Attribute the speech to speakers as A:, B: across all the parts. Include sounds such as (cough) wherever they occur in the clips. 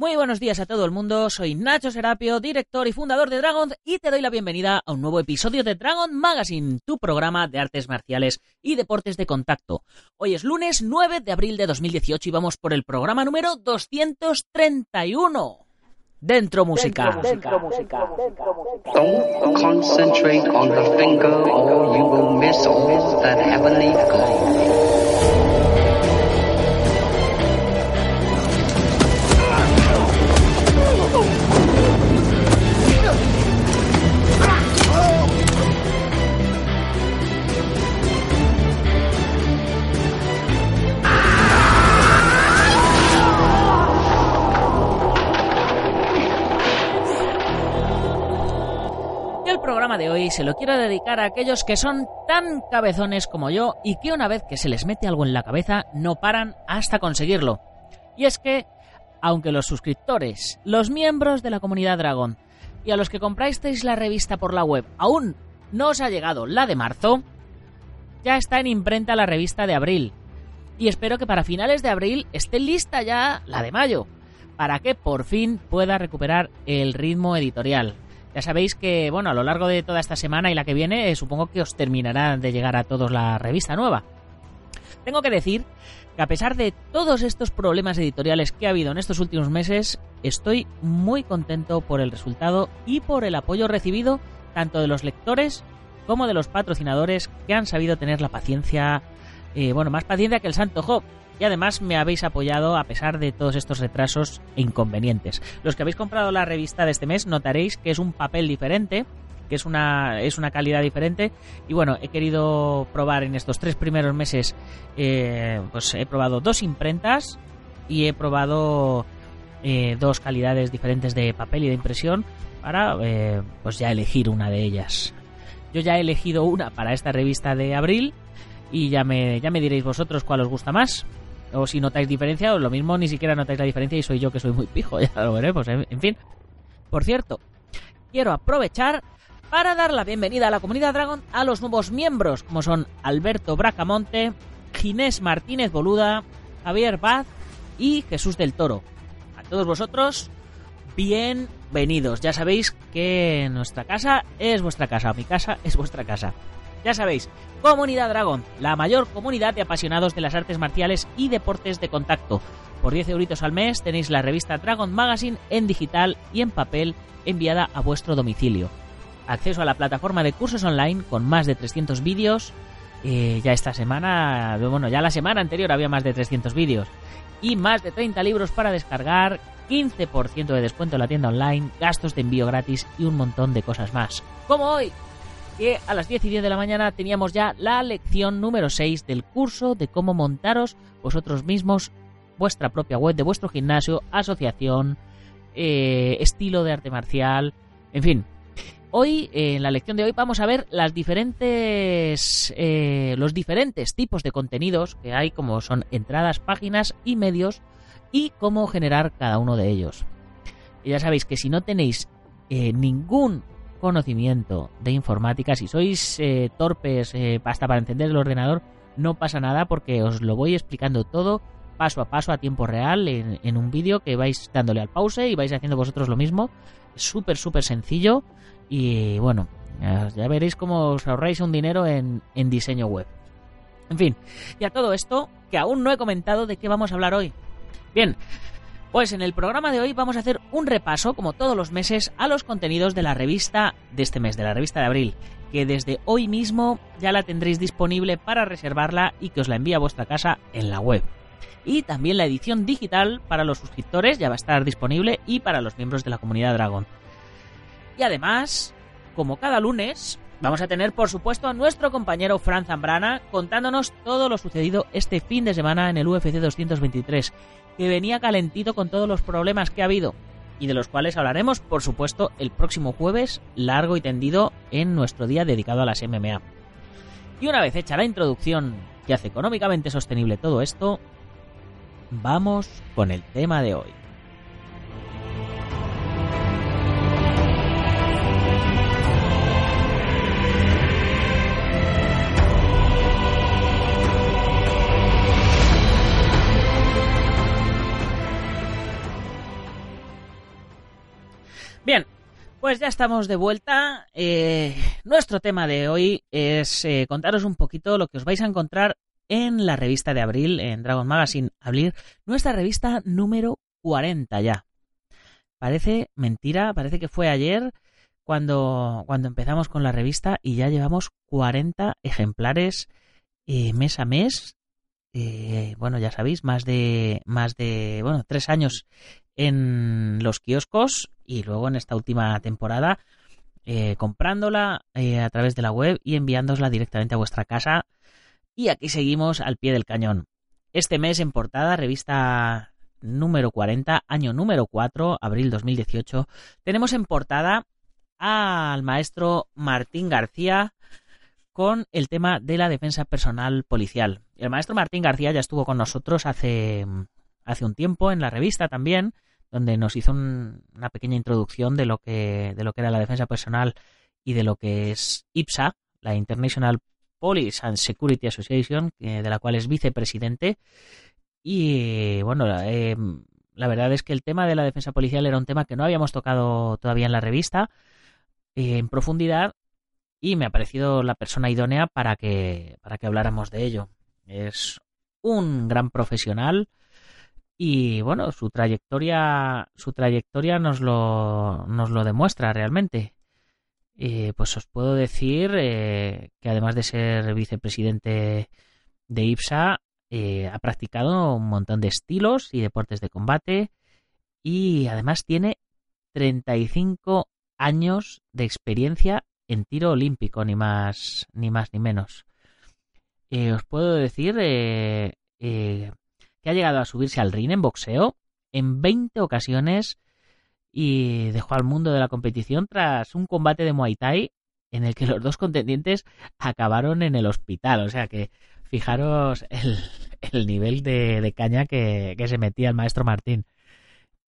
A: Muy buenos días a todo el mundo, soy Nacho Serapio, director y fundador de Dragon y te doy la bienvenida a un nuevo episodio de Dragon Magazine, tu programa de artes marciales y deportes de contacto. Hoy es lunes 9 de abril de 2018 y vamos por el programa número 231. Dentro música. Dentro, música.
B: Don't concentrate on the finger or you will miss all that heavenly glow.
A: El programa de hoy se lo quiero dedicar a aquellos que son tan cabezones como yo y que una vez que se les mete algo en la cabeza no paran hasta conseguirlo. Y es que, aunque los suscriptores, los miembros de la comunidad Dragon y a los que comprasteis la revista por la web aún no os ha llegado la de marzo, ya está en imprenta la revista de abril. Y espero que para finales de abril esté lista ya la de mayo, para que por fin pueda recuperar el ritmo editorial. Ya sabéis que, bueno, a lo largo de toda esta semana y la que viene, eh, supongo que os terminará de llegar a todos la revista nueva. Tengo que decir que a pesar de todos estos problemas editoriales que ha habido en estos últimos meses, estoy muy contento por el resultado y por el apoyo recibido tanto de los lectores como de los patrocinadores que han sabido tener la paciencia, eh, bueno, más paciencia que el Santo Job, y además me habéis apoyado a pesar de todos estos retrasos e inconvenientes. Los que habéis comprado la revista de este mes notaréis que es un papel diferente, que es una, es una calidad diferente. Y bueno, he querido probar en estos tres primeros meses, eh, pues he probado dos imprentas y he probado eh, dos calidades diferentes de papel y de impresión para eh, pues ya elegir una de ellas. Yo ya he elegido una para esta revista de abril y ya me, ya me diréis vosotros cuál os gusta más o si notáis diferencia, o lo mismo ni siquiera notáis la diferencia y soy yo que soy muy pijo, (laughs) ya lo veremos, en fin. Por cierto, quiero aprovechar para dar la bienvenida a la comunidad Dragon a los nuevos miembros, como son Alberto Bracamonte, Ginés Martínez Boluda, Javier Baz y Jesús del Toro. A todos vosotros, bienvenidos. Ya sabéis que nuestra casa es vuestra casa, mi casa es vuestra casa. Ya sabéis, Comunidad Dragón, la mayor comunidad de apasionados de las artes marciales y deportes de contacto. Por 10 euritos al mes tenéis la revista Dragon Magazine en digital y en papel enviada a vuestro domicilio. Acceso a la plataforma de cursos online con más de 300 vídeos. Eh, ya esta semana, bueno, ya la semana anterior había más de 300 vídeos. Y más de 30 libros para descargar, 15% de descuento en la tienda online, gastos de envío gratis y un montón de cosas más. Como hoy, que a las 10 y 10 de la mañana teníamos ya la lección número 6 del curso de cómo montaros vosotros mismos vuestra propia web de vuestro gimnasio, asociación, eh, estilo de arte marcial, en fin. Hoy, en la lección de hoy, vamos a ver las diferentes, eh, los diferentes tipos de contenidos que hay, como son entradas, páginas y medios, y cómo generar cada uno de ellos. Ya sabéis que si no tenéis eh, ningún conocimiento de informática, si sois eh, torpes eh, hasta para encender el ordenador, no pasa nada porque os lo voy explicando todo paso a paso a tiempo real en, un vídeo que vais dándole al pause y vais haciendo vosotros lo mismo. Súper, súper sencillo y bueno, ya, veréis cómo os ahorráis un dinero en diseño web. En fin, y a todo esto, que aún no he comentado de qué vamos a hablar hoy. Bien, pues en el programa de hoy vamos a hacer un repaso, como todos los meses, a los contenidos de la revista de este mes, de la revista de abril, que desde hoy mismo ya la tendréis disponible para reservarla y que os la envíe a vuestra casa en la web. Y también la edición digital para los suscriptores ya va a estar disponible y para los miembros de la comunidad Dragon. Y además, como cada lunes, vamos a tener por supuesto a nuestro compañero Fran Zambrana contándonos todo lo sucedido este fin de semana en el UFC 223 que venía calentito con todos los problemas que ha habido y de los cuales hablaremos, por supuesto, el próximo jueves, largo y tendido, en nuestro día dedicado a las MMA. Y una vez hecha la introducción que hace económicamente sostenible todo esto, vamos con el tema de hoy. Bien, pues ya estamos de vuelta. Eh, nuestro tema de hoy es eh, contaros un poquito lo que os vais a encontrar en la revista de abril, en Dragon Magazine Abril, nuestra revista número 40 ya. Parece mentira, parece que fue ayer cuando, cuando empezamos con la revista y ya llevamos 40 ejemplares eh, mes a mes. Bueno, ya sabéis, más de, más de, bueno, tres años en los kioscos y luego en esta última temporada eh, comprándola eh, a través de la web y enviándosla directamente a vuestra casa. Y aquí seguimos al pie del cañón. Este mes en portada, revista número 40, año número 4, abril 2018, tenemos en portada al maestro Martín García con el tema de la defensa personal policial. El maestro Martín García ya estuvo con nosotros hace, hace un tiempo en la revista también donde nos hizo una pequeña introducción de lo que de lo que era la defensa personal y de lo que es IPSA, la International Police and Security Association, de la cual es vicepresidente. Y bueno, eh, la verdad es que el tema de la defensa policial era un tema que no habíamos tocado todavía en la revista eh, en profundidad y me ha parecido la persona idónea para que, para que habláramos de ello. Es un gran profesional, y bueno, su trayectoria, su trayectoria nos lo, nos lo demuestra realmente. Eh, pues os puedo decir eh, que además de ser vicepresidente de IPSA, eh, ha practicado un montón de estilos y deportes de combate y además tiene 35 años de experiencia en tiro olímpico, ni más ni más ni menos. os puedo decir que ha llegado a subirse al ring en boxeo en 20 ocasiones y dejó al mundo de la competición tras un combate de Muay Thai en el que los dos contendientes acabaron en el hospital. O sea que fijaros el, nivel de, caña que, se metía el maestro Martín.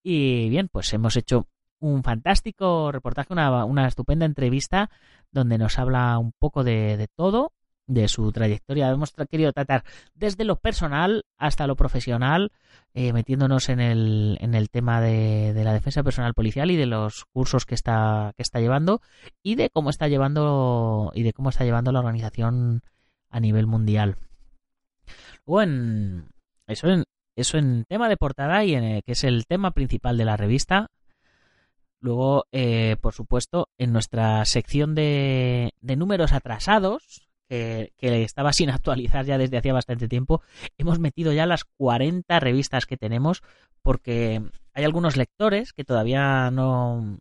A: Y bien, pues hemos hecho un fantástico reportaje, una, estupenda entrevista donde nos habla un poco de todo de su trayectoria. Hemos querido tratar desde lo personal hasta lo profesional, eh, metiéndonos en el, en el tema de, la defensa personal policial y de los cursos que está, que está llevando y de cómo está llevando y de cómo está llevando la organización a nivel mundial. Luego en eso en eso en tema de portada y en que es el tema principal de la revista. Luego, eh, por supuesto, en nuestra sección de, de números atrasados, que, estaba sin (laughs) actualizar ya desde hacía bastante tiempo. Hemos metido ya las 40 revistas que tenemos porque hay algunos lectores que todavía no,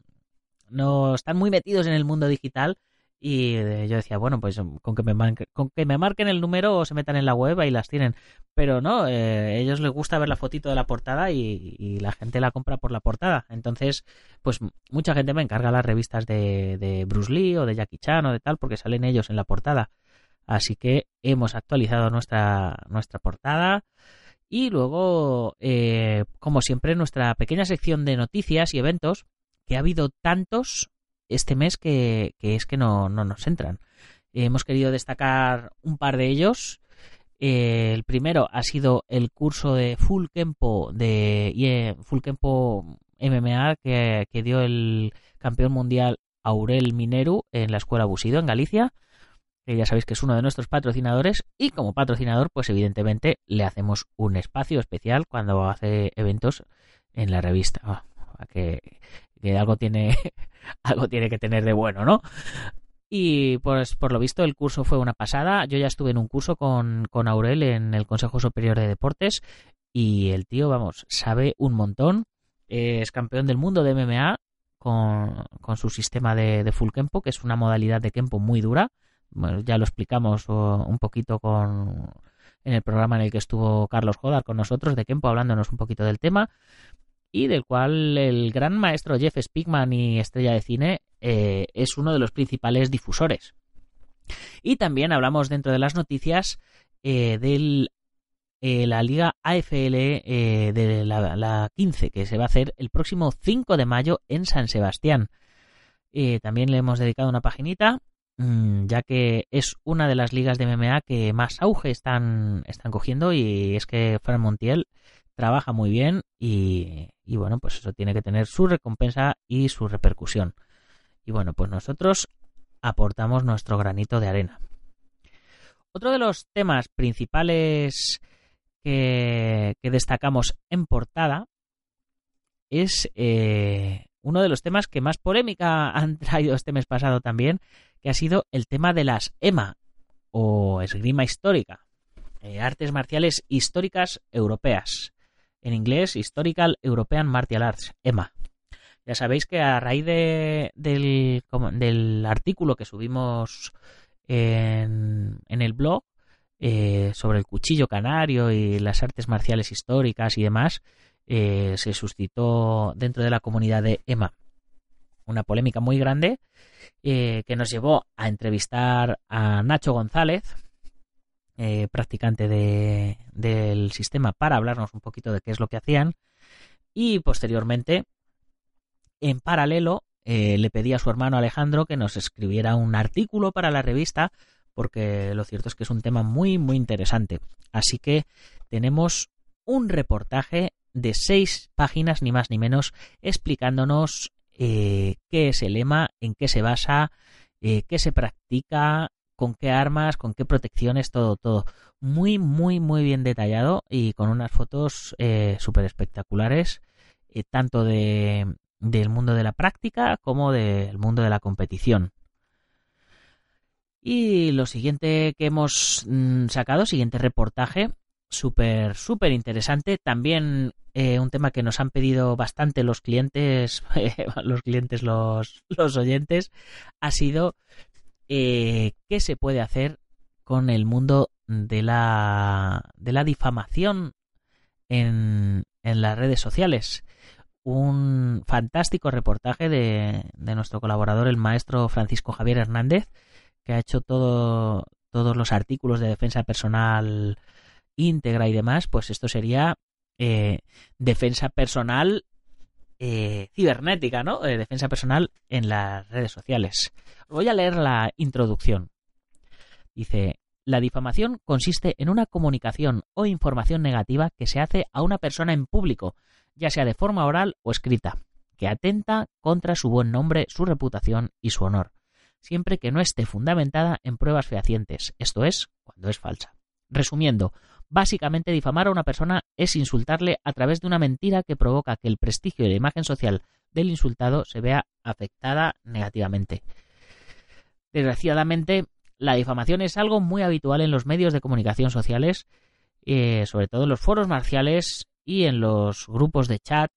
A: no están muy metidos en el mundo digital y yo decía, bueno, pues con que me marquen, con que me marquen el número o se metan en la web y las tienen. Pero no, eh, ellos les gusta ver la fotito de la portada y, la gente la compra por la portada. Entonces, pues mucha gente me encarga las revistas de, de Bruce Lee o de Jackie Chan o de tal porque salen ellos en la portada. Así que hemos actualizado nuestra, nuestra portada. Y luego, eh, como siempre, nuestra pequeña sección de noticias y eventos, que ha habido tantos este mes que, es que no, nos entran. hemos querido destacar un par de ellos. Eh, el primero ha sido el curso de Full Kempo de eh, Full Kempo MMA que, que dio el campeón mundial Aurel Mineru en la escuela Busido en Galicia que ya sabéis que es uno de nuestros patrocinadores y como patrocinador pues evidentemente le hacemos un espacio especial cuando hace eventos en la revista ah, que, algo tiene (laughs) algo tiene que tener de bueno no y pues por lo visto el curso fue una pasada. Yo ya estuve en un curso con, con Aurel en el Consejo Superior de Deportes y el tío vamos sabe un montón. Es campeón del mundo de MMA con, con su sistema de, de full kempo que es una modalidad de kempo muy dura. Bueno, ya lo explicamos un poquito con en el programa en el que estuvo Carlos Jodar con nosotros de Kempo hablándonos un poquito del tema y del cual el gran maestro Jeff Spigman y estrella de cine eh, es uno de los principales difusores. Y también hablamos dentro de las noticias eh, del eh, la Liga AFL de la, la, 15, que se va a hacer el próximo 5 de mayo en San Sebastián. también le hemos dedicado una paginita, mm, ya que es una de las ligas de MMA que más auge están, están cogiendo y es que Fran Montiel trabaja muy bien y, bueno, pues eso tiene que tener su recompensa y su repercusión. Y bueno, pues nosotros aportamos nuestro granito de arena. Otro de los temas principales que, destacamos en portada es eh, uno de los temas que más polémica (laughs) han traído este mes pasado también, que ha sido el tema de las EMA o esgrima histórica, eh, artes marciales históricas europeas. En inglés, Historical European Martial Arts, EMA. Ya sabéis que a raíz de, del, artículo que subimos en, en el blog eh, sobre el cuchillo canario y las artes marciales históricas y demás, eh, se suscitó dentro de la comunidad de EMA una polémica muy grande eh, que nos llevó a entrevistar a Nacho González, practicante de, del sistema, para hablarnos un poquito de qué es lo que hacían y posteriormente en paralelo, eh, le pedí a su hermano Alejandro que nos escribiera un artículo para la revista, porque lo cierto es que es un tema muy, muy interesante. Así que tenemos un reportaje de seis páginas, ni más ni menos, explicándonos eh, qué es el lema, en qué se basa, eh, qué se practica, con qué armas, con qué protecciones, todo, todo. Muy, muy, muy bien detallado y con unas fotos súper espectaculares, tanto de, del mundo de la práctica como del mundo de la competición. Y lo siguiente que hemos mm, sacado, siguiente reportaje, súper, súper interesante. También eh, un tema que nos han pedido bastante los clientes, (laughs) los clientes, los, los oyentes, ha sido eh, qué se puede hacer con el mundo de la, de la difamación en, en las redes sociales un fantástico reportaje de, nuestro colaborador, el maestro Francisco Javier Hernández, que ha hecho todo, todos los artículos de defensa personal íntegra y demás, pues esto sería eh, defensa personal eh, cibernética, ¿no? Eh, defensa personal en las redes sociales. Voy a leer la introducción. Dice, la difamación consiste en una comunicación o información negativa que se hace a una persona en público ya sea de forma oral o escrita, que atenta contra su buen nombre, su reputación y su honor, siempre que no esté fundamentada en pruebas fehacientes, esto es, cuando es falsa. Resumiendo, básicamente difamar a una persona es insultarle a través de una mentira que provoca que el prestigio y la imagen social del insultado se vea afectada negativamente. Desgraciadamente, la difamación es algo muy habitual en los medios de comunicación sociales, eh, sobre todo en los foros marciales y en los grupos de chat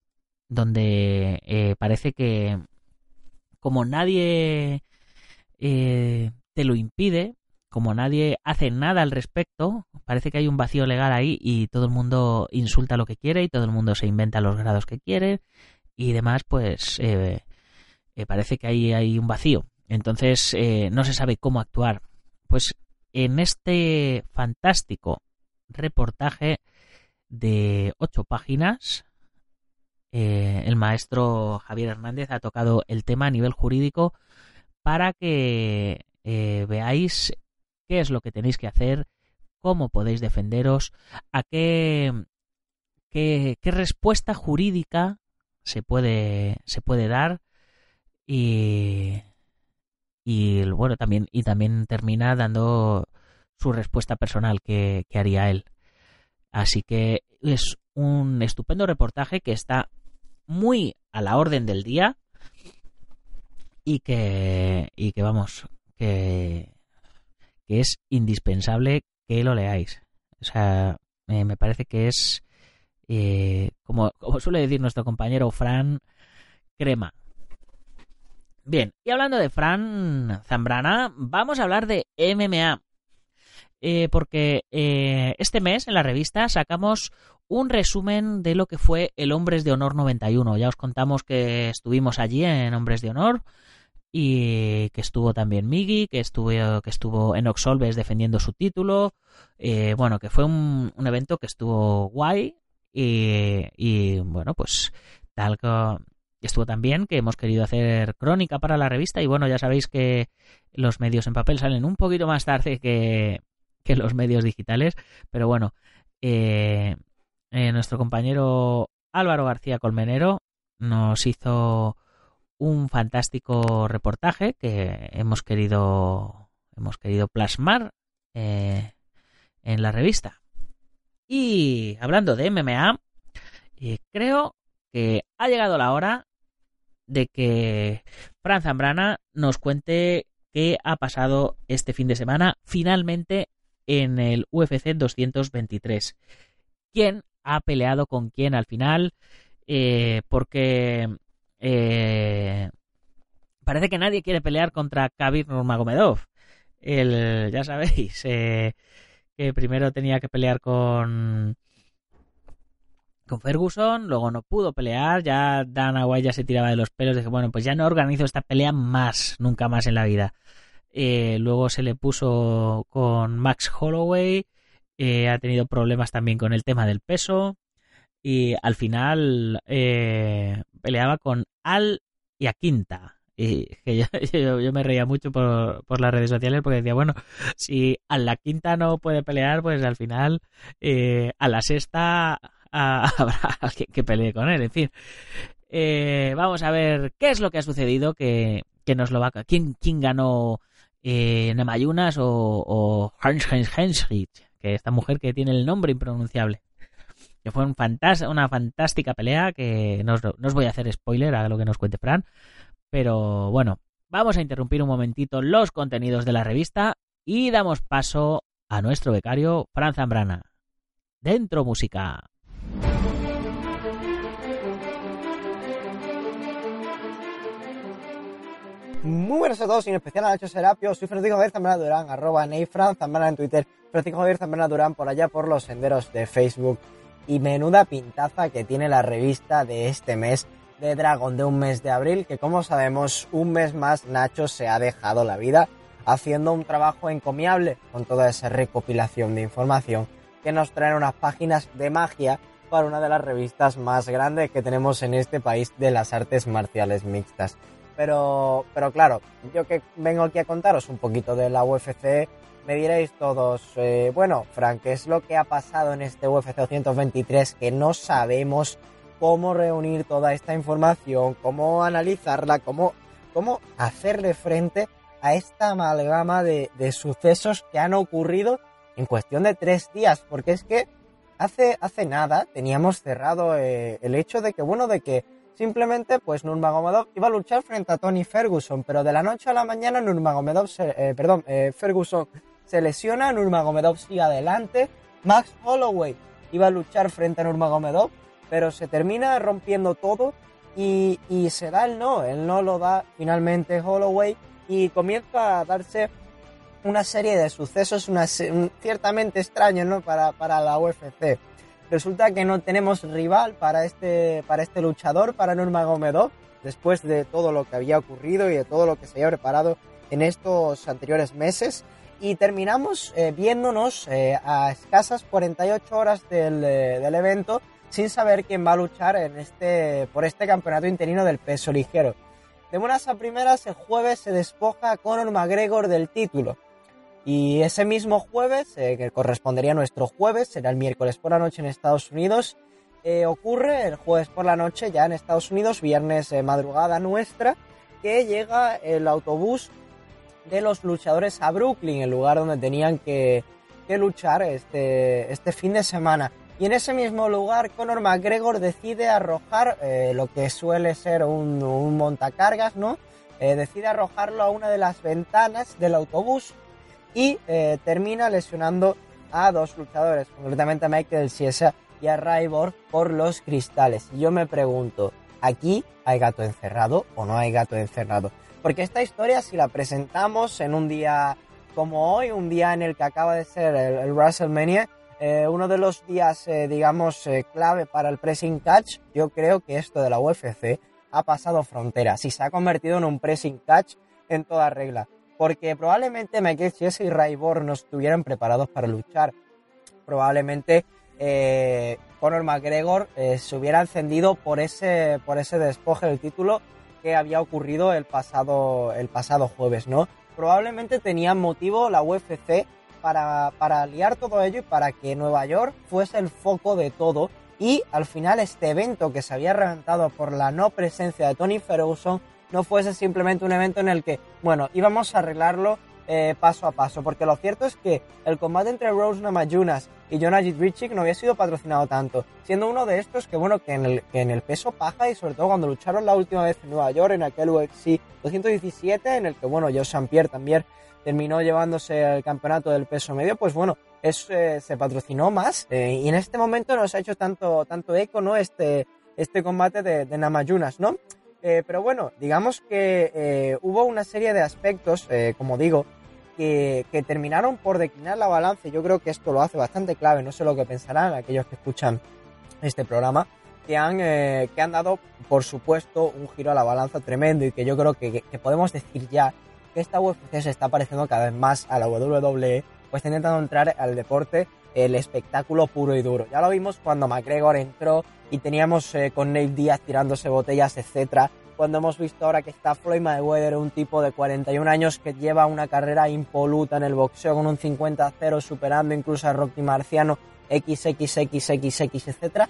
A: donde eh, parece que como nadie eh, te lo impide, como nadie hace nada al respecto, parece que hay un vacío legal ahí y todo el mundo insulta lo que quiere y todo el mundo se inventa los grados que quiere y demás, pues eh, parece que ahí hay un vacío. Entonces no se sabe cómo actuar. Pues en este fantástico reportaje de ocho páginas. Eh, el maestro Javier Hernández ha tocado el tema a nivel jurídico para que eh, veáis qué es lo que tenéis que hacer, cómo podéis defenderos, a qué, qué, respuesta jurídica se puede, se puede dar y, y bueno también y también termina dando su respuesta personal que haría él. Así que es un estupendo reportaje que está muy a la orden del día y que, y que vamos, que, es indispensable que lo leáis. O sea, me parece que es, eh, como, (laughs) como suele decir nuestro compañero Fran, crema. Bien, y hablando de Fran Zambrana, vamos a hablar de MMA. Eh, porque eh, este mes en la revista sacamos un resumen de lo que fue el Hombres de Honor 91. Ya os contamos que estuvimos allí en Hombres de Honor y que estuvo también Migi, que estuvo, que estuvo defendiendo su título. Eh, bueno, que fue un, un, evento que estuvo guay y, y bueno, pues tal que estuvo también que hemos querido hacer crónica para la revista y bueno, ya sabéis que los medios en papel salen un poquito más tarde que, que los medios digitales, pero bueno, eh, eh, nuestro compañero Álvaro García Colmenero nos hizo un fantástico reportaje que hemos querido hemos querido plasmar eh, en la revista. Y hablando de MMA, eh, creo que ha llegado la hora de que Fran Zambrana nos cuente qué ha pasado este fin de semana finalmente en el UFC 223. ¿Quién ha peleado con quién al final? Eh, porque eh, parece que nadie quiere pelear contra Khabib Nurmagomedov. El, ya sabéis, (laughs) eh, que primero tenía que pelear con con Ferguson, luego no pudo pelear, ya Dana White ya se tiraba de los pelos, dije, bueno, pues ya no organizo esta pelea más, nunca más en la vida. Eh, luego se le puso con Max Holloway, eh, ha tenido problemas también con el tema del peso y al final eh, peleaba con Al y a Quinta. Y (laughs) yo, me reía mucho por, por, las redes sociales porque decía, bueno, si a la quinta no puede pelear, pues al final a la sexta (laughs) habrá alguien que pelee con él. En fin, vamos a ver qué es lo que ha sucedido, que, que nos lo va a... ¿Quién, quién ganó eh, Nemayunas o, o Hans Hans que esta mujer que tiene el nombre impronunciable. Que fue un una fantástica pelea que no os, voy a hacer spoiler a lo que nos cuente Fran. Pero bueno, vamos a interrumpir un momentito los contenidos de la revista y damos paso a nuestro becario Fran Zambrana. Dentro música.
C: Muy buenos a todos, y en especial a Nacho Serapio, soy Francisco Javier Zambrana Durán, arroba Neifran Zambrana en Twitter, Francisco Javier Zambrana Durán por allá por los senderos de Facebook. Y menuda pintaza que tiene la revista de este mes de Dragon, de un mes de abril, que como sabemos, un mes más Nacho se ha dejado la vida haciendo un trabajo encomiable con toda esa recopilación de información que nos traen unas páginas de magia para una de las revistas más grandes que tenemos en este país de las artes marciales mixtas. Pero, pero claro, yo que vengo aquí a contaros un poquito de la UFC, me diréis todos, eh, bueno, Frank, ¿qué es lo que ha pasado en este UFC 223 que no sabemos cómo reunir toda esta información, cómo analizarla, cómo, cómo hacerle frente a esta amalgama de, de sucesos que han ocurrido en cuestión de tres días? Porque es que hace, hace nada teníamos cerrado eh, el hecho de que, bueno, de que Simplemente, pues Nurmagomedov iba a luchar frente a Tony Ferguson, pero de la noche a la mañana Nurmagomedov, se, eh, perdón, eh, Ferguson se lesiona, Nurmagomedov sigue adelante, Max Holloway iba a luchar frente a Nurmagomedov, pero se termina rompiendo todo y, se da el no, el no lo da finalmente Holloway y comienza a darse una serie de sucesos una, ciertamente extraños ¿no? para, para la UFC. Resulta que no tenemos rival para este, para este luchador, para Nurmagomedov, después de todo lo que había ocurrido y de todo lo que se había preparado en estos anteriores meses. Y terminamos eh, viéndonos eh, a escasas 48 horas del, eh, del, evento sin saber quién va a luchar en este, por este campeonato interino del peso ligero. De buenas a primeras, el jueves se despoja a Conor McGregor del título. Y ese mismo jueves, eh, que correspondería a nuestro jueves, será el miércoles por la noche en Estados Unidos, eh, ocurre el jueves por la noche ya en Estados Unidos, viernes eh, madrugada nuestra, que llega el autobús de los luchadores a Brooklyn, el lugar donde tenían que, que luchar este, este fin de semana. Y en ese mismo lugar, Conor McGregor decide arrojar lo que suele ser un, un montacargas, ¿no? decide arrojarlo a una de las ventanas del autobús y eh, termina lesionando a dos luchadores, concretamente a Michael Chiesa y a Ryborg por los cristales. Y yo me pregunto, ¿aquí hay gato encerrado o no hay gato encerrado? Porque esta historia, si la presentamos en un día como hoy, un día en el que acaba de ser el, WrestleMania, eh, uno de los días, eh, digamos, clave para el pressing catch, yo creo que esto de la UFC ha pasado fronteras y se ha convertido en un pressing catch en toda regla. Porque probablemente Michael Chiesa y Ryborn no estuvieran preparados para luchar. Probablemente eh, Conor McGregor eh, se hubiera encendido por ese, por ese despoje del título que había ocurrido el pasado, el pasado jueves, ¿no? Probablemente tenía motivo la UFC para, para liar todo ello y para que Nueva York fuese el foco de todo y al final este evento que se había reventado por la no presencia de Tony Ferguson no fuese simplemente un evento en el que, bueno, íbamos a arreglarlo eh, paso a paso, porque lo cierto es que el combate entre Rose Namajunas y Jonah Richik no había sido patrocinado tanto, siendo uno de estos que, bueno, que en, el, en el peso paja y sobre todo cuando lucharon la última vez en Nueva York, en aquel UFC 217, en el que, bueno, Joe St. Pierre también terminó llevándose el campeonato del peso medio, pues bueno, eso eh, se patrocinó más eh, y en este momento nos ha hecho tanto, tanto eco, ¿no? Este, este combate de, de Namajunas, ¿no? Eh, pero bueno, digamos que hubo una serie de aspectos, como digo, que, que, terminaron por declinar la balanza. Yo creo que esto lo hace bastante clave, no sé lo que pensarán aquellos que escuchan este programa, que han, que han dado, por supuesto, un giro a la balanza tremendo y que yo creo que, que podemos decir ya que esta UFC se está pareciendo cada vez más a la WWE, pues intentando entrar al deporte el espectáculo puro y duro. Ya lo vimos cuando McGregor entró y teníamos eh, con Nate Díaz tirándose botellas, etcétera. Cuando hemos visto ahora que está Floyd Mayweather, un tipo de 41 años que lleva una carrera impoluta en el boxeo con un 50-0, superando incluso a Rocky Marciano, XXXXX, etcétera.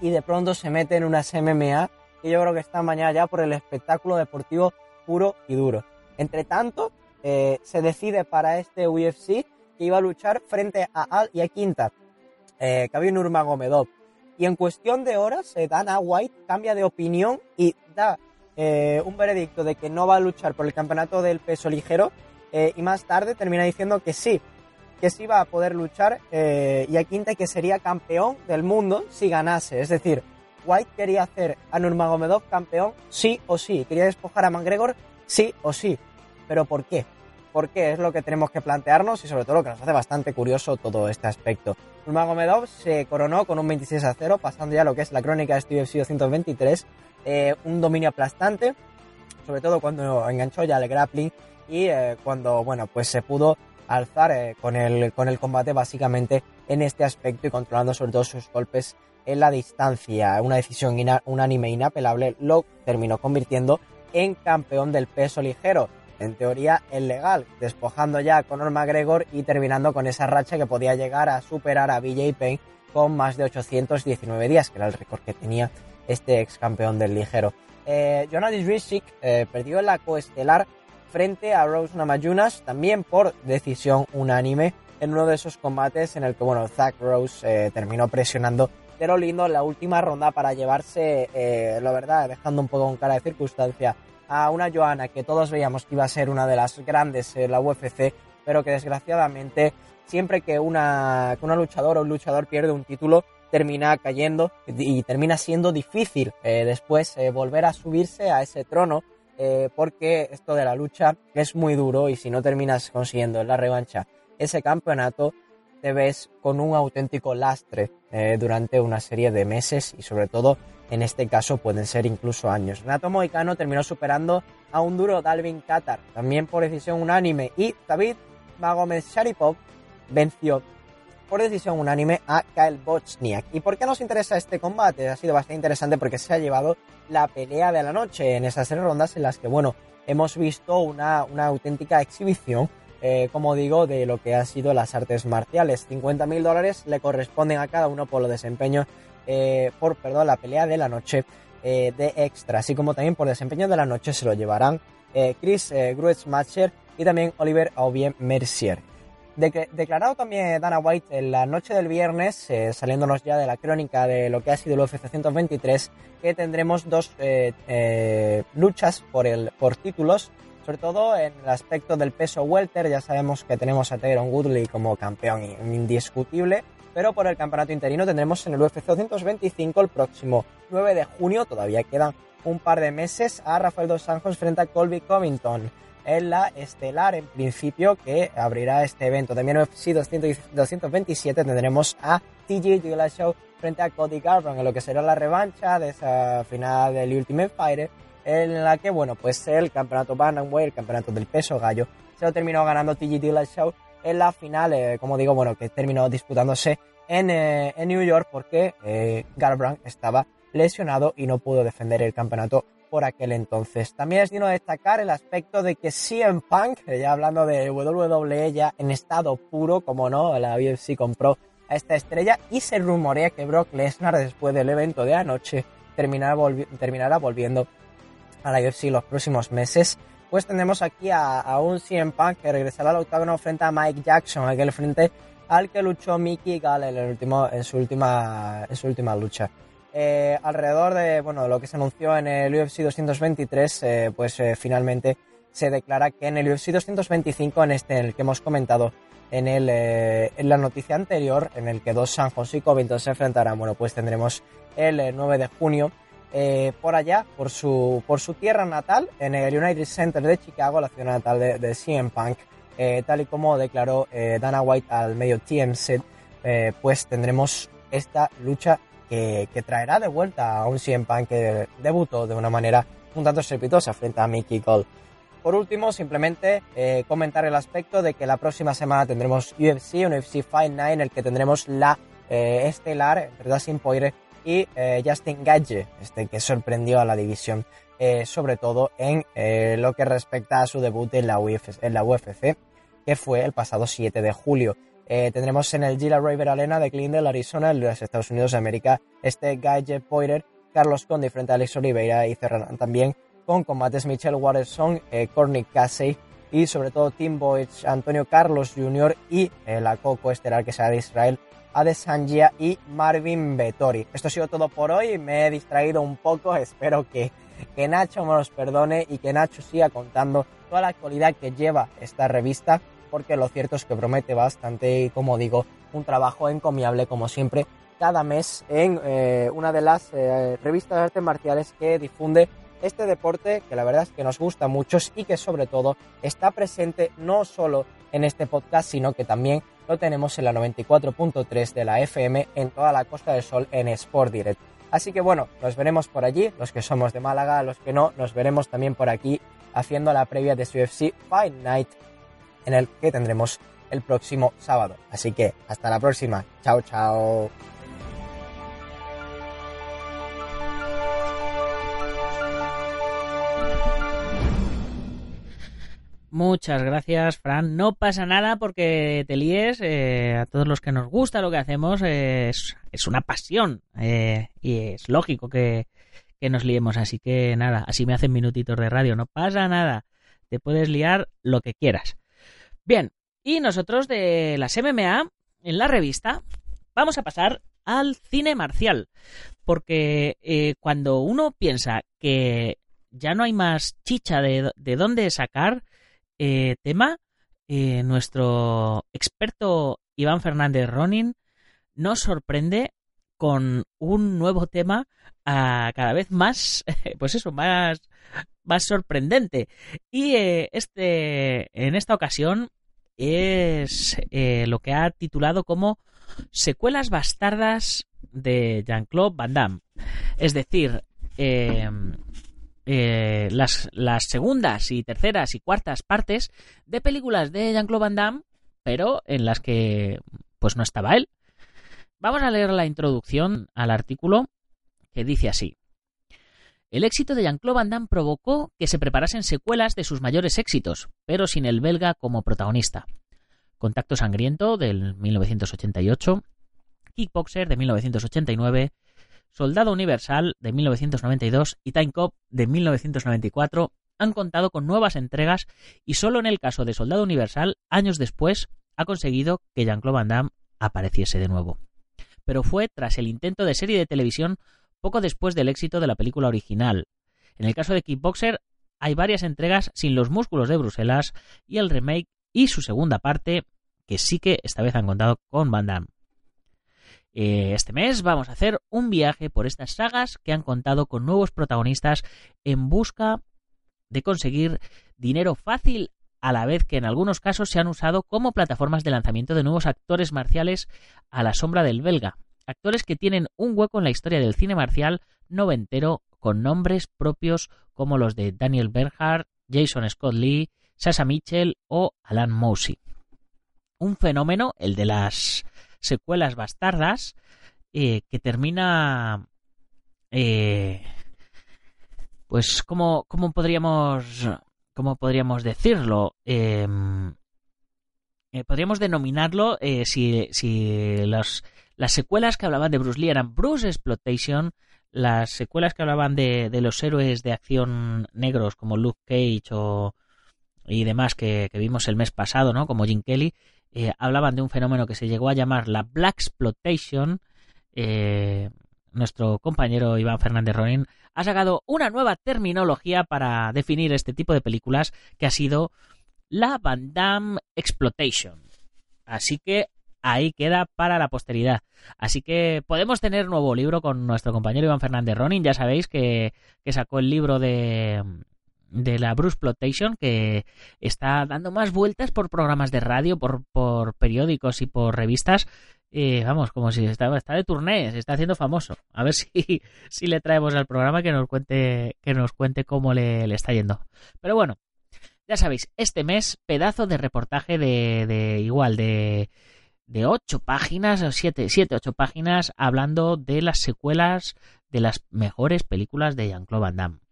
C: Y de pronto se mete en unas MMA que yo creo que está mañana ya por el espectáculo deportivo puro y duro. Entre tanto, eh, se decide para este UFC que iba a luchar frente a Al y a Quinta, eh, Khabib Nurmagomedov. Y en cuestión de horas, eh, Dana White cambia de opinión y da eh, un veredicto de que no va a luchar por el campeonato del peso ligero eh, y más tarde termina diciendo que sí, que sí va a poder luchar y a Quinta que sería campeón del mundo si ganase. Es decir, White quería hacer a Nurmagomedov campeón sí o sí, quería despojar a McGregor sí o sí. ¿Pero por qué? ¿Por qué? Es lo que tenemos que plantearnos y sobre todo lo que nos hace bastante curioso todo este aspecto. Nurmagomedov se coronó con un 26 a 0, pasando ya lo que es la crónica de este UFC 223, eh, un dominio aplastante, sobre todo cuando enganchó ya el grappling y eh, cuando, bueno, pues se pudo alzar eh, con, el, con el combate básicamente en este aspecto y controlando sobre todo sus golpes en la distancia. Una decisión unánime e inapelable lo terminó convirtiendo en campeón del peso ligero. En teoría, el legal, despojando ya a Conor McGregor y terminando con esa racha que podía llegar a superar a BJ Payne con más de 819 días, que era el récord que tenía este ex campeón del ligero. Eh, Jonathan eh, perdió la coestelar frente a Rose Namajunas, también por decisión unánime, en uno de esos combates en el que, bueno, Zach Rose eh, terminó presionando de lo lindo en la última ronda para llevarse, eh, la verdad, dejando un poco con cara de circunstancia a una Joana que todos veíamos que iba a ser una de las grandes en la UFC, pero que desgraciadamente siempre que una, que una luchadora o un luchador pierde un título termina cayendo y termina siendo difícil eh, después eh, volver a subirse a ese trono eh, porque esto de la lucha es muy duro y si no terminas consiguiendo en la revancha ese campeonato te ves con un auténtico lastre durante una serie de meses y sobre todo en este caso pueden ser incluso años. Renato Moicano terminó superando a un duro Dalvin Qatar, también por decisión unánime, y David Magomed Sharipov venció por decisión unánime a Kyle Bochniak. ¿Y por qué nos interesa este combate? Ha sido bastante interesante porque se ha llevado la pelea de la noche en esas tres rondas en las que, bueno, hemos visto una, una auténtica exhibición eh, como digo, de lo que ha sido las artes marciales. 50 mil dólares le corresponden a cada uno por lo desempeño, eh, por, perdón, la pelea de la noche eh, de extra, así como también por desempeño de la noche se lo llevarán Chris Gruetzmacher y también Oliver Aubien Mercier. declarado también Dana White en la noche del viernes, saliéndonos ya de la crónica de lo que ha sido el UFC 123, que tendremos dos luchas por, el, por títulos sobre todo en el aspecto del peso welter, ya sabemos que tenemos a Tyron Woodley como campeón indiscutible, pero por el campeonato interino tendremos en el UFC 225 el próximo 9 de junio, todavía quedan un par de meses, a Rafael Dos Anjos frente a Colby Covington en la estelar en principio que abrirá este evento. También en UFC 227 tendremos a TJ Dillashaw frente a Cody Garbrandt en lo que será la revancha de esa final del Ultimate Fighter en la que, bueno, pues el campeonato Bantamweight, el campeonato del peso gallo, se lo terminó ganando TG Dillashaw en la final, eh, como digo, bueno, que terminó disputándose en, eh, en New York porque eh, estaba lesionado y no pudo defender el campeonato por aquel entonces. También es digno destacar el aspecto de que CM Punk, ya hablando de WWE ya en estado puro, como no, la UFC compró a esta estrella y se rumorea que Brock Lesnar después del evento de anoche terminará, terminará volviendo a la UFC los próximos meses. Pues tendremos aquí a, un CM Punk que regresará al octágono frente a Mike Jackson, aquel frente al que luchó Mickey Gall en, su, última, su última lucha. Eh, alrededor de bueno, lo que se anunció en el UFC 223, eh, pues eh, finalmente se declara que en el UFC 225, en este en el que hemos comentado en, el, en la noticia anterior, en el que dos San José y Covington se enfrentarán, bueno, pues tendremos el 9 de junio por allá, por su, por su tierra natal, en el United Center de Chicago, la ciudad natal de, de CM Punk, tal y como declaró Dana White al medio TMZ, pues tendremos esta lucha que, traerá de vuelta a un CM Punk que debutó de una manera un tanto estrepitosa frente a Mickey Gold. Por último, simplemente eh, comentar el aspecto de que la próxima semana tendremos UFC, un UFC Fight Night en el que tendremos la eh, estelar entre Dustin Poirier y eh, Justin Gage, este que sorprendió a la división, sobre todo en lo que respecta a su debut en la, UFC, que fue el pasado 7 de julio. Eh, tendremos en el Gila River Arena de Glendale, Arizona, en los Estados Unidos de América, este Jeff Poirier, Carlos Conde frente a Alex Oliveira y cerrarán también con combates Michelle Watterson, eh, Courtney Casey y sobre todo Tim Boyd, Antonio Carlos Jr. y eh, la coco estelar que será de Israel, Adesangia y Marvin Vettori. Esto ha sido todo por hoy, me he distraído un poco, espero que, que Nacho me los perdone y que Nacho siga contando toda la actualidad que lleva esta revista porque lo cierto es que promete bastante y como digo, un trabajo encomiable como siempre cada mes en eh, una de las eh, revistas de artes marciales que difunde este deporte que la verdad es que nos gusta mucho y que sobre todo está presente no solo en este podcast sino que también lo tenemos en la 94.3 de la FM en toda la Costa del Sol en Sport Direct. Así que bueno, nos veremos por allí, los que somos de Málaga, los que no, nos veremos también por aquí haciendo la previa de su UFC Fight Night en el que tendremos el próximo sábado. Así que hasta la próxima. Chao, chao.
A: Muchas gracias, Fran. No pasa nada porque te líes. Eh, a todos los que nos gusta lo que hacemos eh, es, una pasión eh, y es lógico que, que, nos liemos. Así que nada, así me hacen minutitos de radio. No pasa nada. Te puedes liar lo que quieras. Bien, y nosotros de las MMA, en la revista, vamos a pasar al cine marcial. Porque eh, cuando uno piensa que ya no hay más chicha de, dónde sacar eh, tema, eh, nuestro experto Iván Fernández Ronin nos sorprende con un nuevo tema a cada vez más, (laughs) pues eso, más, más sorprendente. Y este, en esta ocasión es eh, lo que ha titulado como Secuelas bastardas de Jean-Claude Van Damme. Es decir, em, eh, las, las, segundas y terceras y cuartas partes de películas de Jean-Claude Van Damme, pero en las que pues no estaba él. Vamos a leer la introducción al artículo que dice así. El éxito de Jean-Claude Van Damme provocó que se preparasen secuelas de sus mayores éxitos, pero sin el belga como protagonista. Contacto Sangriento del 1988, Kickboxer de 1989, Soldado Universal de 1992 y Time Cop de 1994 han contado con nuevas entregas y solo en el caso de Soldado Universal, años después, ha conseguido que Jean-Claude Van Damme apareciese de nuevo. Pero fue tras el intento de serie de televisión poco después del éxito de la película original. En el caso de Kickboxer hay varias entregas sin los músculos de Bruselas y el remake y su segunda parte que sí que esta vez han contado con Van Damme. Eh, este mes vamos a hacer un viaje por estas sagas que han contado con nuevos protagonistas en busca de conseguir dinero fácil a la vez que en algunos casos se han usado como plataformas de lanzamiento de nuevos actores marciales a la sombra del belga Actores que tienen un hueco en la historia del cine marcial noventero con nombres propios como los de Daniel Bernhardt, Jason Scott Lee, Sasha Mitchell o Alan Mousy. Un fenómeno, el de las secuelas bastardas, eh, que termina... Eh, pues, ¿cómo, cómo podríamos... ¿Cómo podríamos decirlo? Em, eh, podríamos denominarlo si, si las secuelas que hablaban de Bruce Lee eran Bruce Exploitation, las secuelas que hablaban de, de los héroes de acción negros como Luke Cage o, y demás que, vimos el mes pasado, ¿no? Como Jim Kelly, eh, hablaban de un fenómeno que se llegó a llamar la Black Exploitation. Eh, nuestro compañero Iván Fernández Ronin ha sacado una nueva terminología para definir este tipo de películas que ha sido la Van Damme Exploitation. Así que ahí queda para la posteridad. Así que podemos tener nuevo libro con nuestro compañero Iván Fernández Ronin. Ya sabéis que, que sacó el libro de, de la Bruce Plotation que está dando más vueltas por programas de radio, por, por periódicos y por revistas. Eh, vamos, como si estaba está de turné, se está haciendo famoso. A ver (laughs) si, si le traemos al programa que nos cuente, que nos cuente cómo le, le está yendo. Pero bueno, ya sabéis, este mes, pedazo de reportaje de, de igual, de, de ocho páginas, o siete, siete, ocho páginas, hablando de las secuelas de las mejores películas de Jean-Claude Van Damme.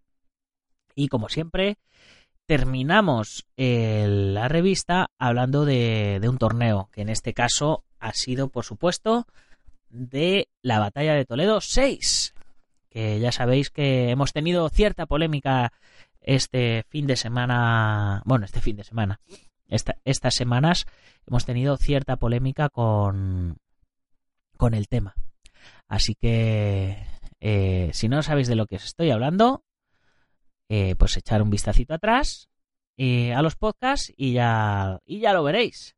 A: Y como siempre, terminamos la revista hablando de, un torneo, que en este caso ha sido, por supuesto, de la batalla de Toledo 6, que ya sabéis que hemos tenido cierta polémica este fin de semana, bueno, este fin de semana, estas semanas hemos tenido cierta polémica con, con el tema. Así que, eh, si no sabéis de lo que os estoy hablando, eh, pues echar un vistacito atrás eh, a los podcasts y ya, y ya lo veréis.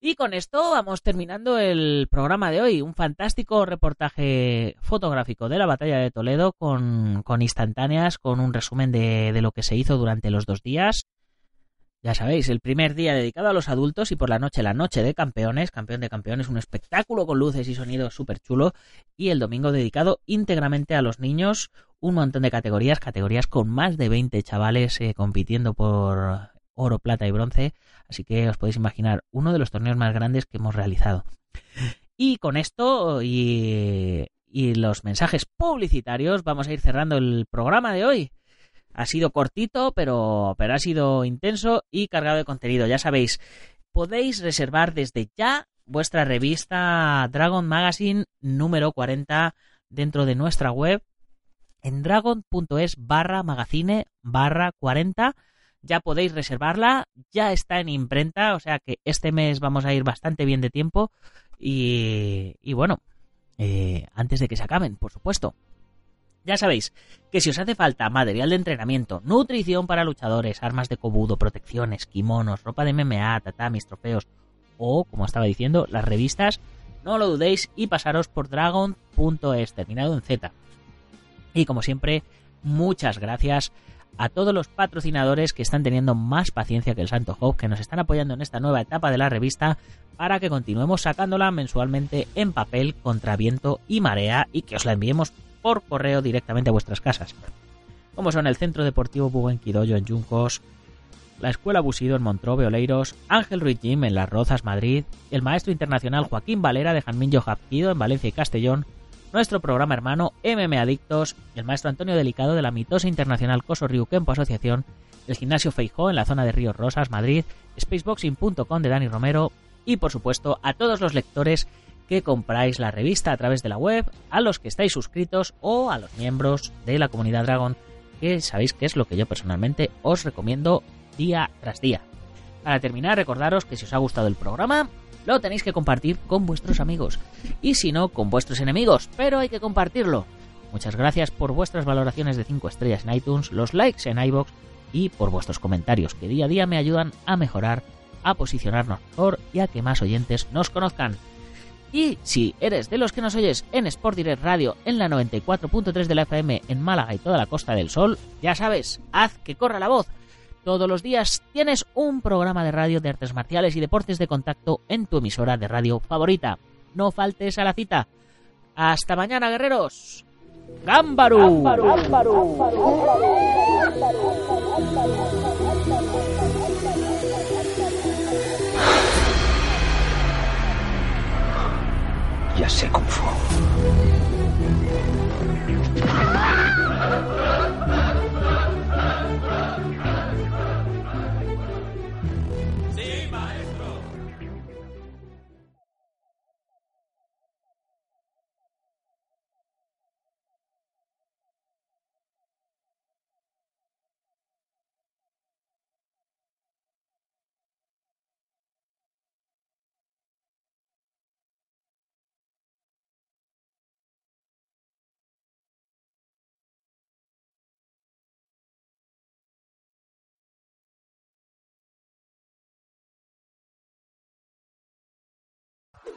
A: Y con esto vamos terminando el programa de hoy. Un fantástico reportaje fotográfico de la batalla de Toledo con, con instantáneas, con un resumen de, de, lo que se hizo durante los dos días. Ya sabéis, el primer día dedicado a los adultos y por la noche la noche de campeones, campeón de campeones, un espectáculo con luces y sonidos súper chulo. Y el domingo dedicado íntegramente a los niños, un montón de categorías, categorías con más de 20 chavales eh, compitiendo por oro, plata y bronce. Así que os podéis imaginar uno de los torneos más grandes que hemos realizado. Y con esto y, y los mensajes publicitarios vamos a ir cerrando el programa de hoy. Ha sido cortito, pero, pero ha sido intenso y cargado de contenido. Ya sabéis, podéis reservar desde ya vuestra revista Dragon Magazine número 40 dentro de nuestra web en dragon.es barra magazine barra 40. Ya podéis reservarla, ya está en imprenta, o sea que este mes vamos a ir bastante bien de tiempo. Y, y bueno, eh, antes de que se acaben, por supuesto. Ya sabéis que si os hace falta material de entrenamiento, nutrición para luchadores, armas de cobudo, protecciones, kimonos, ropa de MMA, tatamis, trofeos o, como estaba diciendo, las revistas, no lo dudéis y pasaros por dragon.es, terminado en Z. Y como siempre, muchas gracias a todos los patrocinadores que están teniendo más paciencia que el Santo Job, que nos están apoyando en esta nueva etapa de la revista para que continuemos sacándola mensualmente en papel contra viento y marea y que os la enviemos por correo directamente a vuestras casas. Como son el Centro Deportivo Buenquidoyo en Yuncos, la Escuela Busido en Montrobe Oleiros, Ángel Ruiz Jim en Las Rozas, Madrid, el Maestro Internacional Joaquín Valera de Janminho Japquido en Valencia y Castellón, nuestro programa hermano MM Adictos, el maestro Antonio Delicado de la mitosa internacional Coso Río Kempo Asociación, el gimnasio Feijó en la zona de Ríos Rosas, Madrid, spaceboxing.com de Dani Romero y por supuesto a todos los lectores que compráis la revista a través de la web, a los que estáis suscritos o a los miembros de la comunidad Dragon, que sabéis que es lo que yo personalmente os recomiendo día tras día. Para terminar, recordaros que si os ha gustado el programa, lo tenéis que compartir con vuestros amigos. Y si no, con vuestros enemigos, pero hay que compartirlo. Muchas gracias por vuestras valoraciones de 5 estrellas en iTunes, los likes en iBox y por vuestros comentarios que día a día me ayudan a mejorar, a posicionarnos mejor y a que más oyentes nos conozcan. Y si eres de los que nos oyes en Sport Direct Radio en la 94.3 de la FM en Málaga y toda la Costa del Sol, ya sabes, haz que corra la voz todos los días tienes un programa de radio de artes marciales y deportes de contacto en tu emisora de radio favorita. No faltes a la cita. Hasta mañana, guerreros. ¡Gámbaru!
D: Ya sé